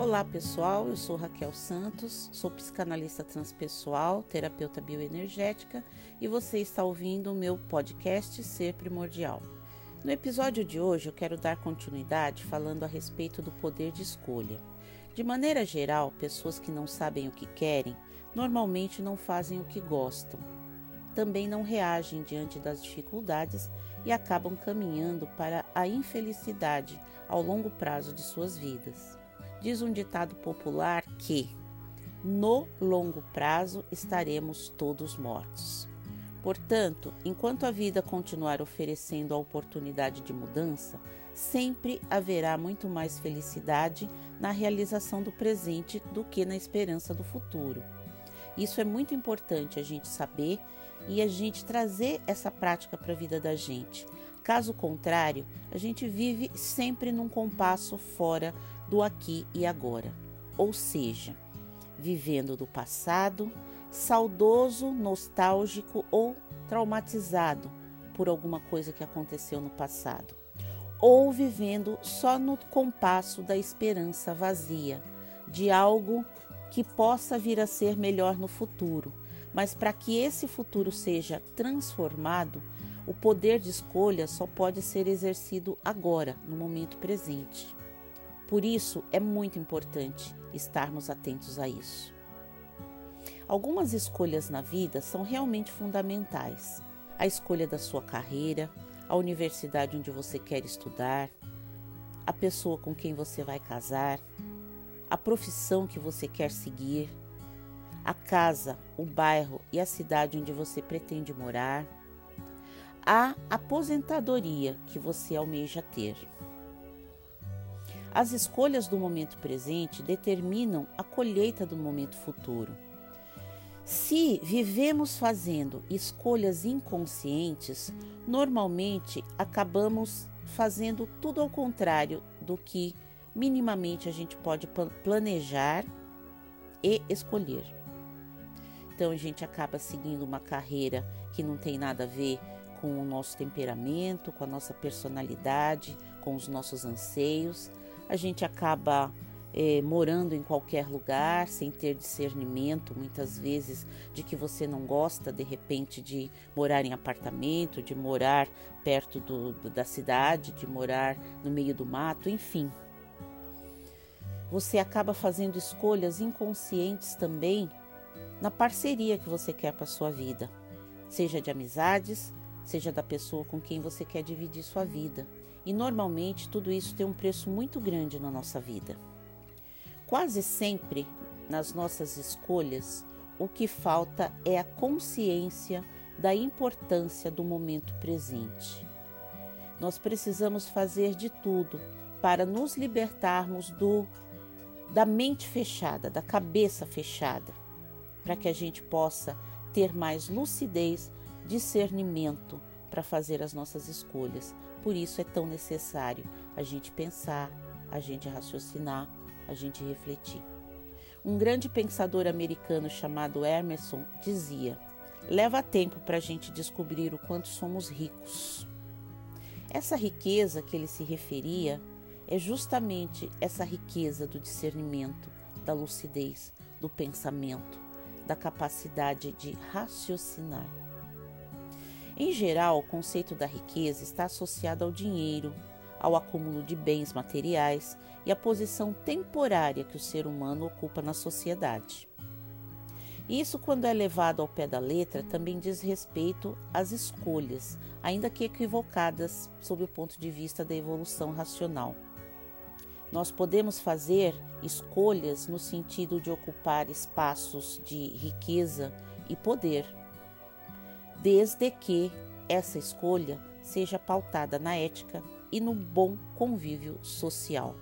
Olá pessoal, eu sou Raquel Santos, sou psicanalista transpessoal, terapeuta bioenergética e você está ouvindo o meu podcast Ser Primordial. No episódio de hoje eu quero dar continuidade falando a respeito do poder de escolha. De maneira geral, pessoas que não sabem o que querem normalmente não fazem o que gostam. Também não reagem diante das dificuldades e acabam caminhando para a infelicidade ao longo prazo de suas vidas. Diz um ditado popular que no longo prazo estaremos todos mortos. Portanto, enquanto a vida continuar oferecendo a oportunidade de mudança, sempre haverá muito mais felicidade na realização do presente do que na esperança do futuro. Isso é muito importante a gente saber e a gente trazer essa prática para a vida da gente. Caso contrário, a gente vive sempre num compasso fora do aqui e agora, ou seja, vivendo do passado, saudoso, nostálgico ou traumatizado por alguma coisa que aconteceu no passado, ou vivendo só no compasso da esperança vazia de algo que possa vir a ser melhor no futuro. Mas para que esse futuro seja transformado, o poder de escolha só pode ser exercido agora, no momento presente. Por isso, é muito importante estarmos atentos a isso. Algumas escolhas na vida são realmente fundamentais. A escolha da sua carreira, a universidade onde você quer estudar, a pessoa com quem você vai casar, a profissão que você quer seguir, a casa, o bairro e a cidade onde você pretende morar, a aposentadoria que você almeja ter. As escolhas do momento presente determinam a colheita do momento futuro. Se vivemos fazendo escolhas inconscientes, normalmente acabamos fazendo tudo ao contrário do que minimamente a gente pode planejar e escolher. Então a gente acaba seguindo uma carreira que não tem nada a ver com o nosso temperamento, com a nossa personalidade, com os nossos anseios a gente acaba é, morando em qualquer lugar sem ter discernimento, muitas vezes, de que você não gosta de repente de morar em apartamento, de morar perto do, do, da cidade, de morar no meio do mato, enfim. Você acaba fazendo escolhas inconscientes também na parceria que você quer para sua vida, seja de amizades, seja da pessoa com quem você quer dividir sua vida. E normalmente tudo isso tem um preço muito grande na nossa vida. Quase sempre nas nossas escolhas, o que falta é a consciência da importância do momento presente. Nós precisamos fazer de tudo para nos libertarmos do da mente fechada, da cabeça fechada, para que a gente possa ter mais lucidez, discernimento para fazer as nossas escolhas. Por isso é tão necessário a gente pensar, a gente raciocinar, a gente refletir. Um grande pensador americano chamado Emerson dizia: leva tempo para a gente descobrir o quanto somos ricos. Essa riqueza que ele se referia é justamente essa riqueza do discernimento, da lucidez, do pensamento, da capacidade de raciocinar. Em geral, o conceito da riqueza está associado ao dinheiro, ao acúmulo de bens materiais e à posição temporária que o ser humano ocupa na sociedade. Isso, quando é levado ao pé da letra, também diz respeito às escolhas, ainda que equivocadas sob o ponto de vista da evolução racional. Nós podemos fazer escolhas no sentido de ocupar espaços de riqueza e poder desde que essa escolha seja pautada na ética e no bom convívio social.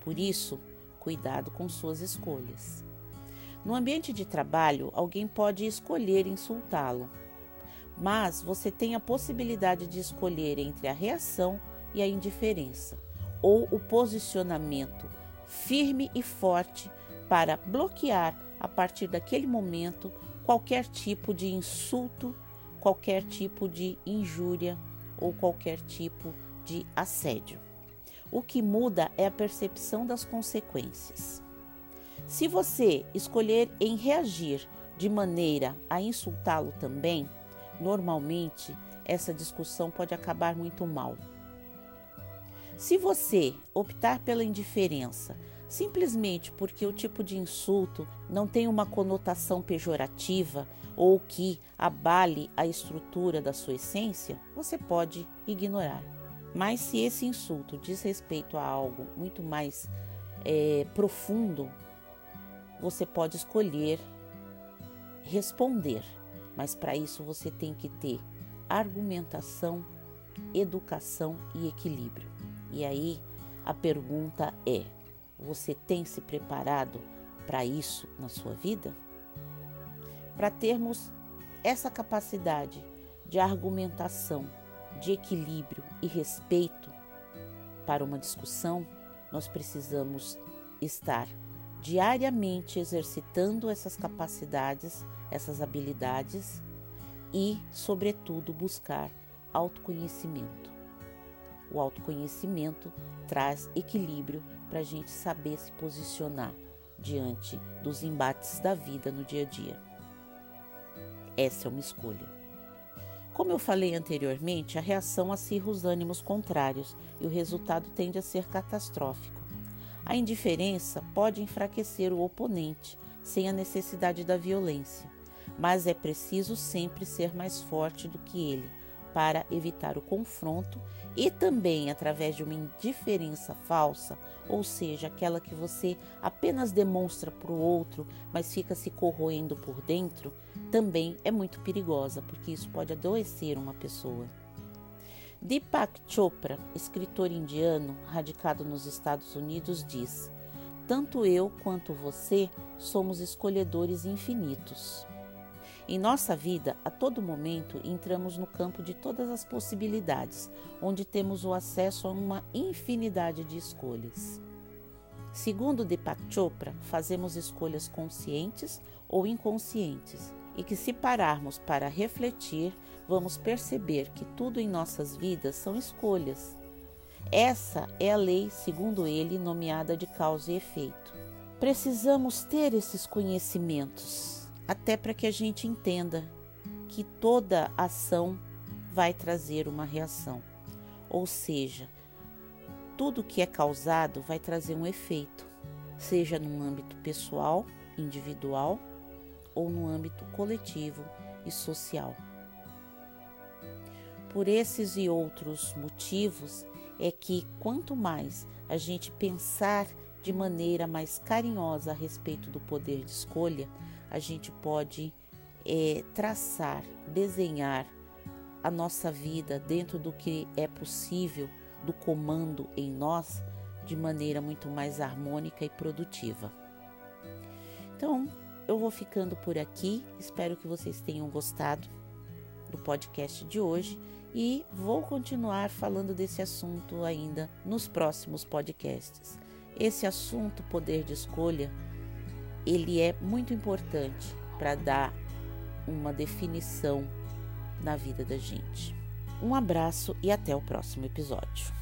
Por isso, cuidado com suas escolhas. No ambiente de trabalho, alguém pode escolher insultá-lo, mas você tem a possibilidade de escolher entre a reação e a indiferença, ou o posicionamento firme e forte para bloquear, a partir daquele momento, qualquer tipo de insulto qualquer tipo de injúria ou qualquer tipo de assédio. O que muda é a percepção das consequências. Se você escolher em reagir de maneira a insultá-lo também, normalmente essa discussão pode acabar muito mal. Se você optar pela indiferença, simplesmente porque o tipo de insulto não tem uma conotação pejorativa ou que abale a estrutura da sua essência, você pode ignorar. Mas se esse insulto diz respeito a algo muito mais é, profundo, você pode escolher responder, mas para isso você tem que ter argumentação, educação e equilíbrio. E aí a pergunta é: você tem se preparado para isso na sua vida? Para termos essa capacidade de argumentação, de equilíbrio e respeito para uma discussão, nós precisamos estar diariamente exercitando essas capacidades, essas habilidades e, sobretudo, buscar autoconhecimento. O autoconhecimento traz equilíbrio para a gente saber se posicionar diante dos embates da vida no dia a dia. Essa é uma escolha. Como eu falei anteriormente, a reação acirra os ânimos contrários e o resultado tende a ser catastrófico. A indiferença pode enfraquecer o oponente sem a necessidade da violência, mas é preciso sempre ser mais forte do que ele para evitar o confronto e também através de uma indiferença falsa, ou seja, aquela que você apenas demonstra para o outro, mas fica se corroendo por dentro, também é muito perigosa, porque isso pode adoecer uma pessoa. Deepak Chopra, escritor indiano radicado nos Estados Unidos, diz: Tanto eu quanto você somos escolhedores infinitos. Em nossa vida, a todo momento, entramos no campo de todas as possibilidades, onde temos o acesso a uma infinidade de escolhas. Segundo Deepak Chopra, fazemos escolhas conscientes ou inconscientes, e que, se pararmos para refletir, vamos perceber que tudo em nossas vidas são escolhas. Essa é a lei, segundo ele, nomeada de causa e efeito. Precisamos ter esses conhecimentos, até para que a gente entenda que toda ação vai trazer uma reação. Ou seja, tudo que é causado vai trazer um efeito, seja no âmbito pessoal, individual ou no âmbito coletivo e social. Por esses e outros motivos é que quanto mais a gente pensar de maneira mais carinhosa a respeito do poder de escolha, a gente pode é, traçar, desenhar a nossa vida dentro do que é possível do comando em nós de maneira muito mais harmônica e produtiva. Então, eu vou ficando por aqui. Espero que vocês tenham gostado do podcast de hoje e vou continuar falando desse assunto ainda nos próximos podcasts. Esse assunto, poder de escolha, ele é muito importante para dar uma definição na vida da gente. Um abraço e até o próximo episódio.